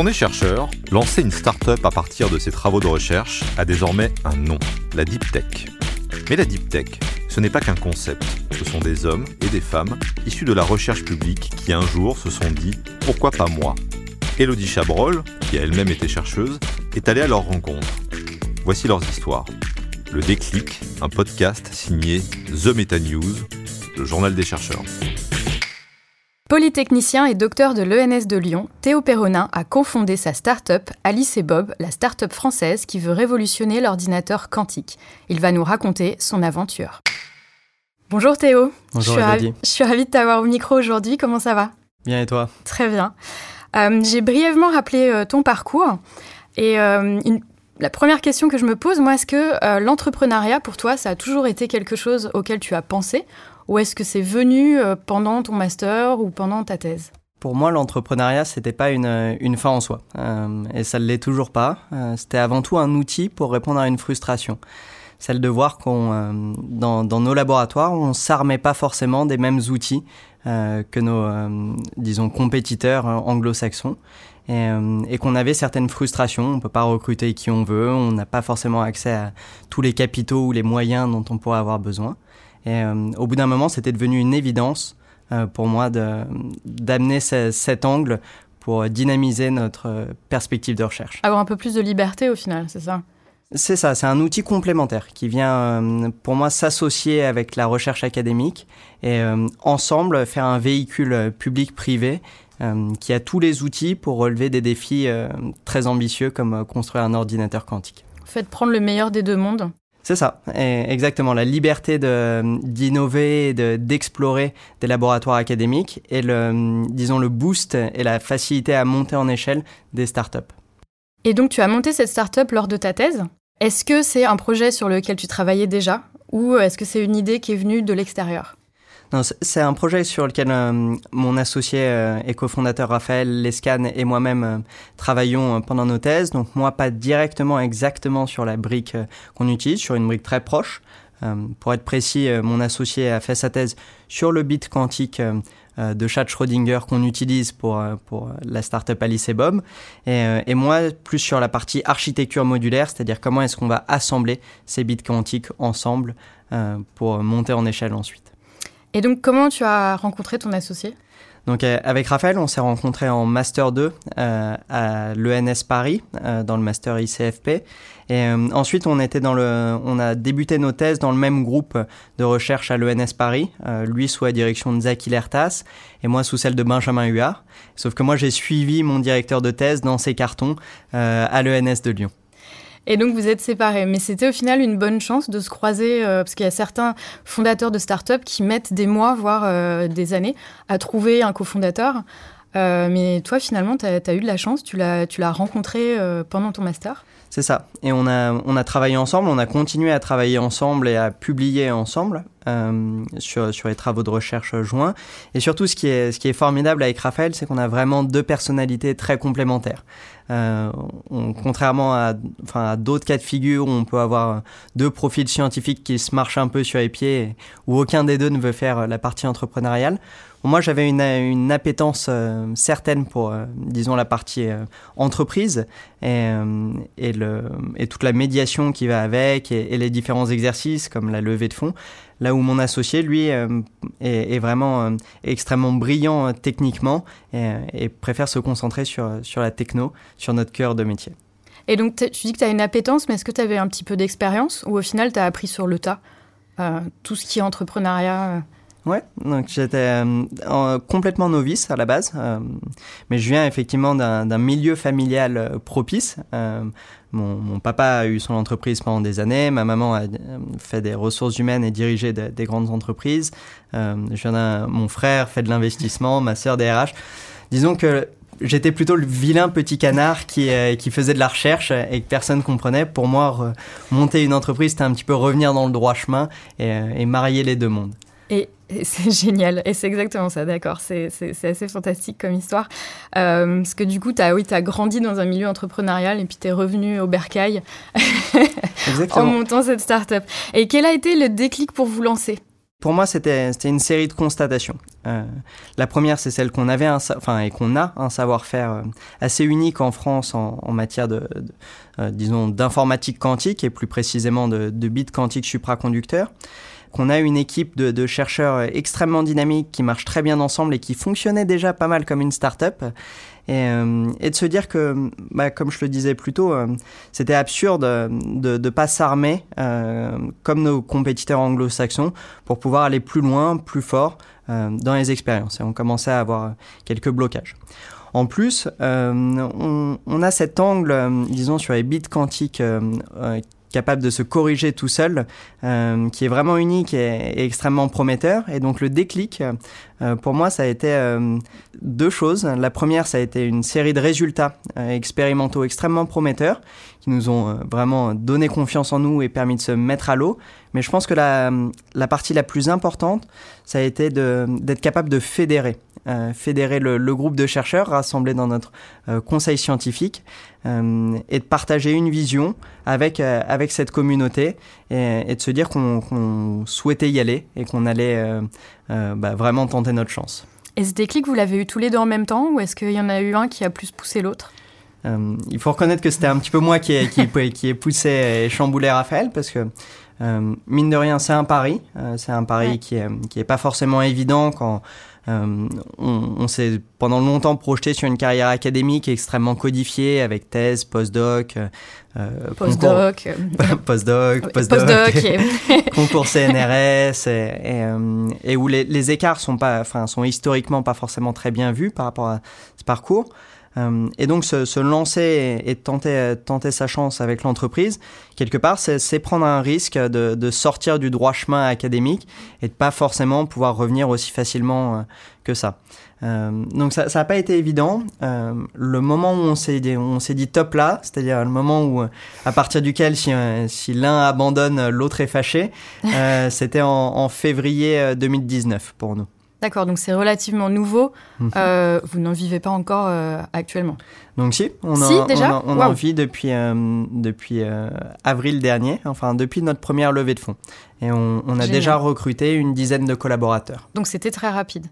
on est chercheur, lancer une start-up à partir de ses travaux de recherche a désormais un nom, la Deep Tech. Mais la Deep Tech, ce n'est pas qu'un concept, ce sont des hommes et des femmes issus de la recherche publique qui un jour se sont dit pourquoi pas moi? Elodie Chabrol, qui a elle-même été chercheuse, est allée à leur rencontre. Voici leurs histoires. Le déclic, un podcast signé The Meta News, le journal des chercheurs. Polytechnicien et docteur de l'ENS de Lyon, Théo Perronin a confondé sa start-up Alice et Bob, la start-up française qui veut révolutionner l'ordinateur quantique. Il va nous raconter son aventure. Bonjour Théo. Bonjour je suis, je suis ravie de t'avoir au micro aujourd'hui. Comment ça va? Bien et toi? Très bien. Euh, J'ai brièvement rappelé euh, ton parcours. Et euh, une- la première question que je me pose, moi, est-ce que l'entrepreneuriat, pour toi, ça a toujours été quelque chose auquel tu as pensé? Ou est-ce que c'est venu euh, pendant ton master ou pendant ta thèse? Pour moi, l'entrepreneuriat, c'était pas une, fin en soi. Euh, et ça ne l'est toujours pas. Euh, c'était avant tout un outil pour répondre à une frustration. Celle de voir qu'on, dans, nos laboratoires, on s'armait pas forcément des mêmes outils que nos, disons, compétiteurs anglo-saxons. Et, et qu'on avait certaines frustrations. On peut pas recruter qui on veut. On n'a pas forcément accès à tous les capitaux ou les moyens dont on pourrait avoir besoin. Et euh, au bout d'un moment, c'était devenu une évidence euh, pour moi d'amener ce- cet angle pour dynamiser notre perspective de recherche. Avoir un peu plus de liberté au final, c'est ça? C'est ça, c'est un outil complémentaire qui vient euh, pour moi s'associer avec la recherche académique et euh, ensemble faire un véhicule public-privé euh, qui a tous les outils pour relever des défis euh, très ambitieux comme construire un ordinateur quantique. Faites prendre le meilleur des deux mondes. C'est ça, exactement. La liberté d'innover de- d'explorer des laboratoires académiques et le, disons, le boost et la facilité à monter en échelle des startups. Et donc, tu as monté cette start-up lors de ta thèse. Est-ce que c'est un projet sur lequel tu travaillais déjà ou est-ce que c'est une idée qui est venue de l'extérieur? C'est- un projet sur lequel euh, mon associé euh, et cofondateur Raphaël Lescan et moi-même euh, travaillons euh, pendant nos thèses. Donc moi, pas directement exactement sur la brique euh, qu'on utilise, sur une brique très proche. Euh, pour être précis, mon associé a fait sa thèse sur le bit quantique de chat Schrödinger qu'on utilise pour, pour la startup Alice et Bob. Et, et moi, plus sur la partie architecture modulaire, c'est-à-dire comment est-ce qu'on va assembler ces bits quantiques ensemble pour monter en échelle ensuite. Et donc, comment tu as rencontré ton associé? Donc euh, avec Raphaël, on s'est rencontrés en master 2 euh, à l'ENS Paris euh, dans le master ICFP et euh, ensuite on était dans le on a débuté nos thèses dans le même groupe de recherche à l'ENS Paris, euh, lui sous la direction de Zach Hilertas et moi sous celle de Benjamin Huard. Sauf que moi j'ai suivi mon directeur de thèse dans ses cartons euh, à l'ENS de Lyon. Et donc, vous êtes séparés. Mais c'était au final une bonne chance de se croiser euh, parce qu'il y a certains fondateurs de start-up qui mettent des mois, voire euh, des années, à trouver un cofondateur. Euh, mais toi, finalement, tu as, eu de la chance. Tu l'as rencontré pendant ton master. C'est ça. Et on a travaillé ensemble, on a continué à travailler ensemble et à publier ensemble euh, sur, sur les travaux de recherche joints. Et surtout, ce qui est, ce qui est formidable avec Raphaël, c'est qu'on a vraiment deux personnalités très complémentaires. Euh, on- contrairement à, enfin, à d'autres cas de figure où on peut avoir deux profils scientifiques qui se marchent un peu sur les pieds, et où aucun des deux ne veut faire la partie entrepreneuriale. Moi, j'avais une, une appétence euh, certaine pour, disons, la partie entreprise et, et, le, et toute la médiation qui va avec et, et les différents exercices comme la levée de fonds. Là où mon associé, lui, euh, est, est vraiment euh, extrêmement brillant euh, techniquement et, et préfère se concentrer sur, sur la techno, sur notre cœur de métier. Et donc, tu dis que tu as une appétence, mais est-ce que tu avais un petit peu d'expérience ou au final, tu as appris sur le tas euh, tout ce qui est entrepreneuriat euh, Ouais, donc j'étais euh, en- complètement novice à la base, euh, mais je viens effectivement d'un milieu familial propice. Euh, mon, papa a eu son entreprise pendant des années, ma maman a euh, fait des ressources humaines et dirigé de- des grandes entreprises. Euh, mon frère fait de l'investissement, ma sœur des RH. Disons que j'étais plutôt le vilain petit canard qui, euh, faisait de la recherche et que personne comprenait. Pour moi, monter une entreprise, c'était un petit peu revenir dans le droit chemin et marier les deux mondes. C'est génial, et c'est exactement ça, d'accord. C'est assez fantastique comme histoire. Euh, parce que du coup, tu as, oui, as grandi dans un milieu entrepreneurial et puis tu es revenu au bercail en montant cette start-up. Et quel a été le déclic pour vous lancer? Pour moi, c'était une série de constatations. Euh, la première, c'est celle qu'on avait, un, enfin, et qu'on a un savoir-faire euh, assez unique en France en, en matière de, de euh, disons, d'informatique quantique et plus précisément de, de bits quantiques supraconducteurs. Qu'on a une équipe de, chercheurs extrêmement dynamiques qui marchent très bien ensemble et qui fonctionnaient déjà pas mal comme une start-up et, euh, et, de se dire que, bah, comme je le disais plus tôt, euh, c'était absurde de ne pas s'armer euh, comme nos compétiteurs anglo-saxons pour pouvoir aller plus loin, plus fort dans les expériences. Et on commençait à avoir quelques blocages. En plus, on, a cet angle, disons, sur les bits quantiques capable de se corriger tout seul, euh, qui est vraiment unique et, extrêmement prometteur. Et donc le déclic, euh, pour moi, ça a été euh, deux choses. La première, ça a été une série de résultats euh, expérimentaux extrêmement prometteurs, qui nous ont euh, vraiment donné confiance en nous et permis de se mettre à l'eau. Mais je pense que la, la partie la plus importante, ça a été d'être capable de fédérer. Euh, fédérer le, le, groupe de chercheurs rassemblés dans notre euh, conseil scientifique euh, et de partager une vision avec, avec cette communauté et, et de se dire qu'on qu souhaitait y aller et qu'on allait bah, vraiment tenter notre chance. Et ce déclic, vous l'avez eu tous les deux en même temps ou est-ce qu'il y en a eu un qui a plus poussé l'autre? Euh, il faut reconnaître que c'était un petit peu moi qui ai, qui, qui ai poussé et chamboulé Raphaël parce que euh, mine de rien c'est un pari, euh, c'est un pari ouais. qui est, qui est pas forcément évident quand on, on s'est pendant longtemps projeté sur une carrière académique extrêmement codifiée avec thèse, postdoc, euh, postdoc, postdoc, postdoc, post concours CNRS, et, et, euh, et où les, les, écarts sont pas, enfin, sont historiquement pas forcément très bien vus par rapport à ce parcours. Euh, et donc se, se lancer et, tenter, tenter sa chance avec l'entreprise, quelque part, c'est prendre un risque de, de, sortir du droit chemin académique et de pas forcément pouvoir revenir aussi facilement euh, que ça. Euh, donc ça n'a pas été évident. Euh, le moment où on s'est dit, dit top là, c'est-à-dire le moment où à partir duquel si, si l'un abandonne, l'autre est fâché, euh, c'était en, en, février 2019 pour nous. D'accord, donc c'est relativement nouveau. Mmh. Euh, vous n'en vivez pas encore euh, actuellement Donc si, on, si, en, déjà on, on wow. en vit depuis, euh, depuis avril dernier, enfin depuis notre première levée de fonds. Et on, on a Génial. déjà recruté une dizaine de collaborateurs. Donc c'était très rapide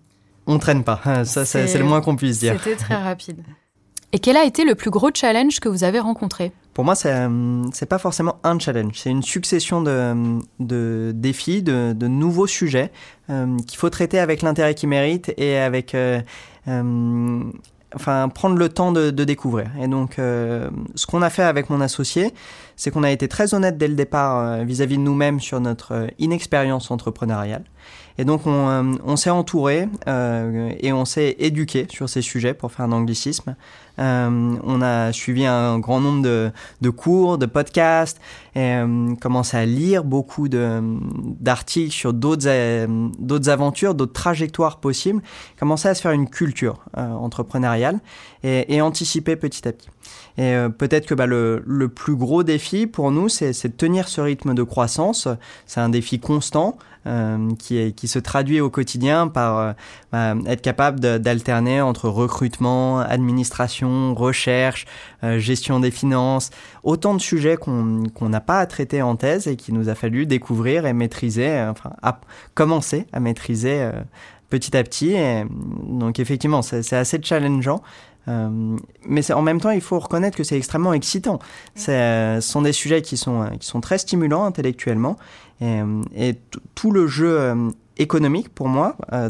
On traîne pas, ça c'est le moins qu'on puisse dire. C'était très rapide. Et quel a été le plus gros challenge que vous avez rencontré Pour moi, c'est c'est pas forcément un challenge, c'est une succession de, défis, de, nouveaux sujets euh, qu'il faut traiter avec l'intérêt qu'ils méritent et avec euh, euh, enfin prendre le temps de, découvrir. Et donc, euh, ce qu'on a fait avec mon associé, c'est qu'on a été très honnête dès le départ vis-à-vis -vis de nous-mêmes sur notre inexpérience entrepreneuriale. Et donc on, euh, s'est entouré euh, et on s'est éduqué sur ces sujets pour faire un anglicisme. Euh, on a suivi un grand nombre de, cours, de podcasts, et euh, commencé à lire beaucoup d'articles sur d'autres euh, d'autres aventures, d'autres trajectoires possibles. Commencé à se faire une culture entrepreneuriale et, anticiper petit à petit. Et peut-être que bah, le, plus gros défi pour nous, c'est de tenir ce rythme de croissance. C'est un défi constant. Qui, se traduit au quotidien par euh, être capable d'alterner entre recrutement, administration, recherche, euh, gestion des finances, autant de sujets qu'on qu n'a pas à traiter en thèse et qu'il nous a fallu découvrir et maîtriser, enfin à, commencer à maîtriser euh, petit à petit. Et, donc effectivement, c'est assez challengeant. Euh, mais en même temps, il faut reconnaître que c'est extrêmement excitant. Ce sont des sujets qui sont, qui sont très stimulants intellectuellement et, et tout le jeu euh, économique pour moi, euh,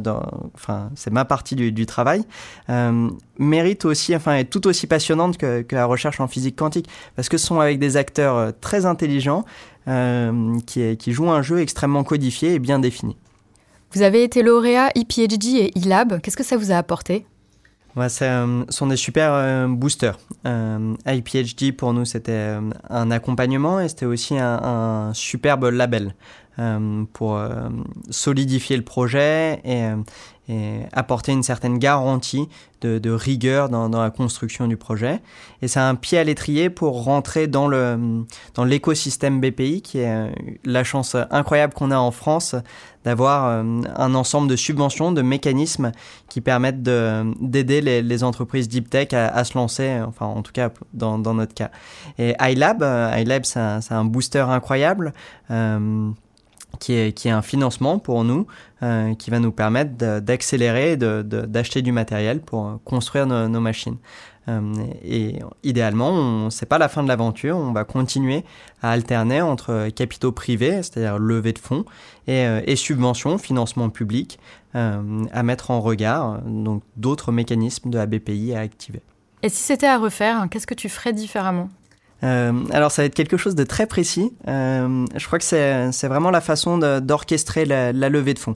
enfin c'est ma partie du, travail, euh, mérite aussi, enfin est tout aussi passionnante que, la recherche en physique quantique, parce que ce sont avec des acteurs euh, très intelligents qui, qui jouent un jeu extrêmement codifié et bien défini. Vous avez été lauréat ePhD et eLab, qu'est-ce que ça vous a apporté? Ouais, ce euh, sont des super euh, boosters. Euh, iPhD, pour nous, c'était euh, un accompagnement et c'était aussi un, un, superbe label euh, pour euh, solidifier le projet et, et, apporter une certaine garantie de, rigueur dans, la construction du projet. Et c'est un pied à l'étrier pour rentrer dans le dans l'écosystème BPI, qui est la chance incroyable qu'on a en France d'avoir euh, un ensemble de subventions, de mécanismes qui permettent d'aider les, entreprises deep tech à, se lancer, enfin en tout cas dans, notre cas. Et iLab, euh, iLab c'est un, booster incroyable. Euh, qui est, un financement pour nous, euh, qui va nous permettre d'accélérer, d'acheter du matériel pour construire nos, machines. Euh, et idéalement, c'est pas la fin de l'aventure, on va continuer à alterner entre capitaux privés, c'est-à-dire levée de fonds, et, euh, et subventions, financement public, à mettre en regard, donc d'autres mécanismes de la BPI à activer. Et si c'était à refaire, qu'est-ce que tu ferais différemment? Euh, alors ça va être quelque chose de très précis. Euh, je crois que c'est vraiment la façon d'orchestrer la, la, levée de fonds.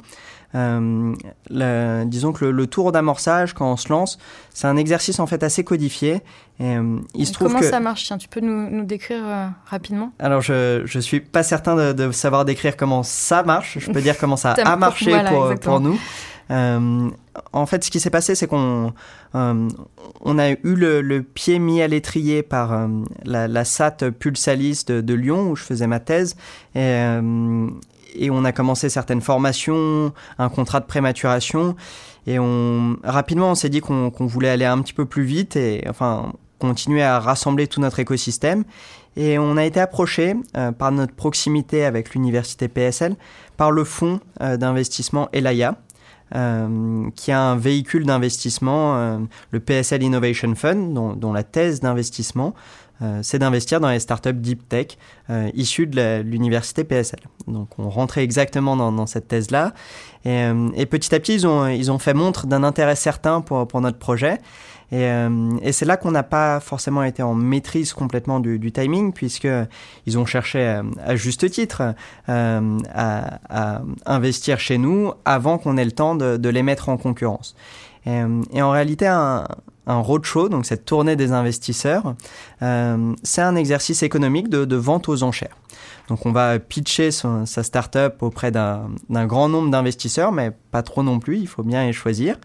Euh, le, disons que le, le tour d'amorçage, quand on se lance, c'est un exercice en fait assez codifié. Et, euh, il se trouve comment ça marche? Tiens, Tu peux nous, nous décrire euh, rapidement? Alors je je suis pas certain de, de, savoir décrire comment ça marche. Je peux dire comment ça a marché pour, pour nous. Euh, en fait, ce qui s'est passé, c'est qu'on euh, a eu le, pied mis à l'étrier par euh, la, SAT Pulsalis de, Lyon, où je faisais ma thèse. Et, on a commencé certaines formations, un contrat de prématuration. Et rapidement, on s'est dit qu'on voulait aller un petit peu plus vite et enfin continuer à rassembler tout notre écosystème. Et on a été approché par notre proximité avec l'université PSL, par le fonds d'investissement Elaya, euh, qui a un véhicule d'investissement, euh, le PSL Innovation Fund, dont, dont la thèse d'investissement, c'est d'investir dans les startups deep tech issues de l'université PSL. Donc on rentrait exactement dans, cette thèse-là. Et, et, petit à petit, ils ont, ils ont fait montre d'un intérêt certain pour, notre projet. Et, euh, c'est là qu'on n'a pas forcément été en maîtrise complètement du, timing, puisque ils ont cherché euh, à, juste titre euh, à, investir chez nous avant qu'on ait le temps de, les mettre en concurrence. Et, et en réalité, un, roadshow, donc cette tournée des investisseurs, euh, c'est un exercice économique de, de, vente aux enchères. Donc on va pitcher son, sa startup auprès d'un grand nombre d'investisseurs, mais pas trop non plus, il faut bien les choisir.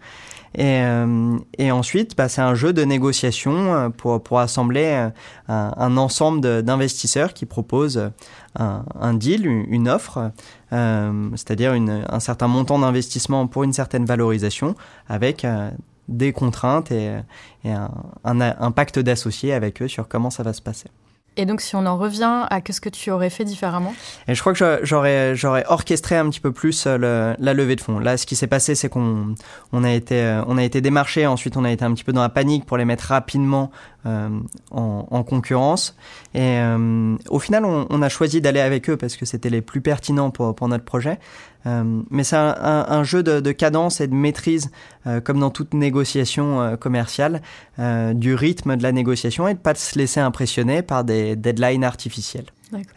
Et, euh, et ensuite, bah, c'est un jeu de négociation euh, pour, pour assembler euh, un, ensemble d'investisseurs qui proposent un, deal, une offre, c'est-à-dire un certain montant d'investissement pour une certaine valorisation avec des contraintes et, un, un pacte d'associés avec eux sur comment ça va se passer. Et donc, si on en revient à qu'est-ce que tu aurais fait différemment Et je crois que j'aurais orchestré un petit peu plus euh, la levée de fonds. Là, ce qui s'est passé, c'est qu'on on a été euh, on démarché. Ensuite, on a été un petit peu dans la panique pour les mettre rapidement euh, en, en, concurrence. Et au final, on, a choisi d'aller avec eux parce que c'était les plus pertinents pour notre projet. Euh, mais c'est un, un, un, jeu de, de, cadence et de maîtrise, euh, comme dans toute négociation euh, commerciale, du rythme de la négociation et de pas se laisser impressionner par des deadlines artificiels.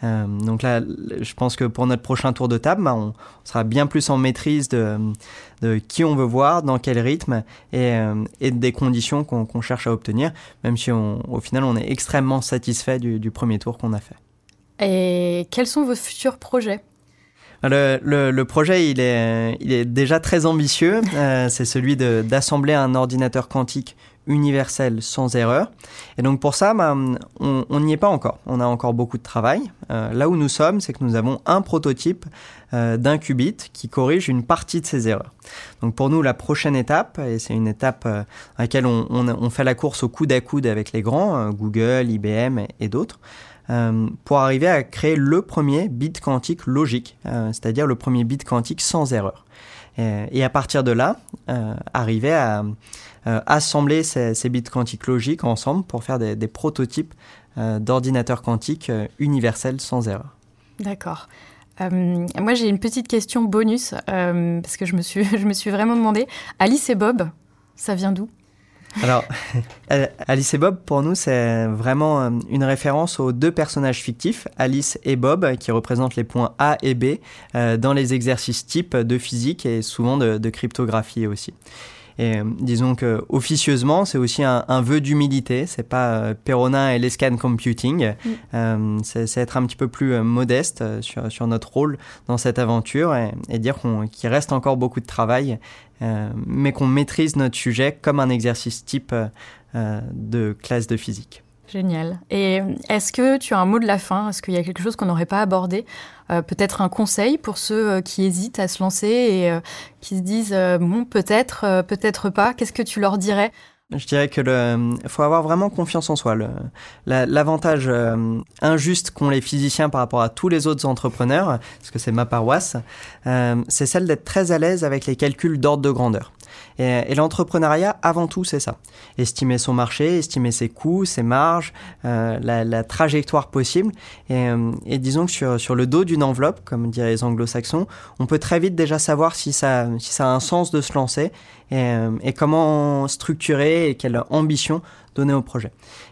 Euh, donc là, je pense que pour notre prochain tour de table, bah, on, sera bien plus en maîtrise de, de, qui on veut voir, dans quel rythme et, et des conditions qu'on qu cherche à obtenir, même si on, au final on est extrêmement satisfait du, du premier tour qu'on a fait. Et quels sont vos futurs projets? Le, le, le, projet, il est, il est déjà très ambitieux. Euh, c'est celui d'assembler un ordinateur quantique universel sans erreur. Et donc pour ça, bah, on n'y est pas encore. On a encore beaucoup de travail. Euh, là où nous sommes, c'est que nous avons un prototype euh, d'un qubit qui corrige une partie de ces erreurs. Donc pour nous, la prochaine étape, et c'est une étape euh, à laquelle on, on, on, fait la course au coude à coude avec les grands, euh, Google, IBM et, et d'autres, euh, pour arriver à créer le premier bit quantique logique, euh, c'est-à-dire le premier bit quantique sans erreur. Et, et à partir de là, euh, arriver à assembler ces, bits quantiques logiques ensemble pour faire des, prototypes d'ordinateurs quantiques universels sans erreur. D'accord. Euh, moi, j'ai une petite question bonus euh, parce que je me suis, je me suis vraiment demandé. Alice et Bob, ça vient d'où? Alors, Alice et Bob, pour nous, c'est vraiment euh, une référence aux deux personnages fictifs, Alice et Bob, qui représentent les points A et B euh, dans les exercices types de physique et souvent de cryptographie aussi. Et euh, disons que officieusement, c'est aussi un, un vœu d'humilité. C'est pas euh, Perronin et l'escan computing. Mm. Euh, c'est être un petit peu plus modeste sur, sur notre rôle dans cette aventure et, et dire qu'il reste encore beaucoup de travail euh, mais qu'on maîtrise notre sujet comme un exercice type euh, de classe de physique. Génial. Et est-ce que tu as un mot de la fin? Est-ce qu'il y a quelque chose qu'on n'aurait pas abordé? Euh, Peut-être un conseil pour ceux euh, qui hésitent à se lancer et euh, qui se disent bon, peut-être, peut-être pas. Qu'est-ce que tu leur dirais? Je dirais que le, faut avoir vraiment confiance en soi. L'avantage injuste qu'ont les physiciens par rapport à tous les autres entrepreneurs, parce que c'est ma paroisse, c'est celle d'être très à l'aise avec les calculs d'ordre de grandeur. Et, l'entrepreneuriat, avant tout, c'est ça. Estimer son marché, estimer ses coûts, ses marges, euh, la, trajectoire possible. Euh, et, disons que sur, sur le dos d'une enveloppe, comme diraient les anglo-saxons, on peut très vite déjà savoir si ça, si ça a un sens de se lancer et, euh, et comment structurer et quelle ambition donner au projet.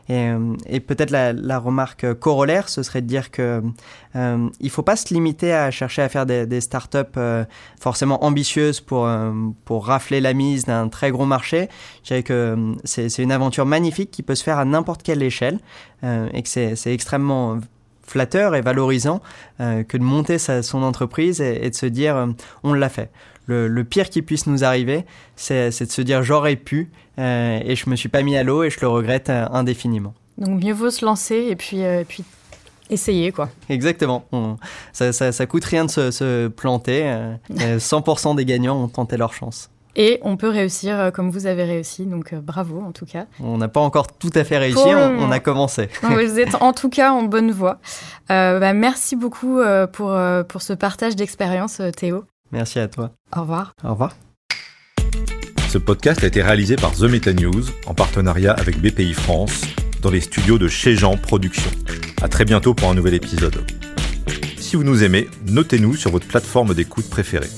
Et, euh, peut-être la, remarque corollaire, ce serait de dire que euh, il faut pas se limiter à chercher à faire des, des startups euh, forcément ambitieuses pour euh, pour rafler la mise d'un très gros marché. Je dirais que c'est une aventure magnifique qui peut se faire à n'importe quelle échelle et que c'est extrêmement flatteur et valorisant que de monter sa, son entreprise et, et, de se dire on l'a fait. Le, le, pire qui puisse nous arriver, c'est de se dire j'aurais pu euh, et je me suis pas mis à l'eau et je le regrette euh, indéfiniment. Donc mieux vaut se lancer et puis, euh, puis essayer quoi. Exactement. ça, ça, ça, coûte rien de se, se planter. 100% des gagnants ont tenté leur chance. Et on peut réussir comme vous avez réussi, donc bravo en tout cas. On n'a pas encore tout à fait réussi, on, on, a commencé. vous êtes en tout cas en bonne voie. Bah, merci beaucoup pour, pour ce partage d'expérience, Théo. Merci à toi. Au revoir. Au revoir. Ce podcast a été réalisé par The Meta News en partenariat avec BPI France dans les studios de Chez Jean Productions. À très bientôt pour un nouvel épisode. Si vous nous aimez, notez-nous sur votre plateforme d'écoute préférée.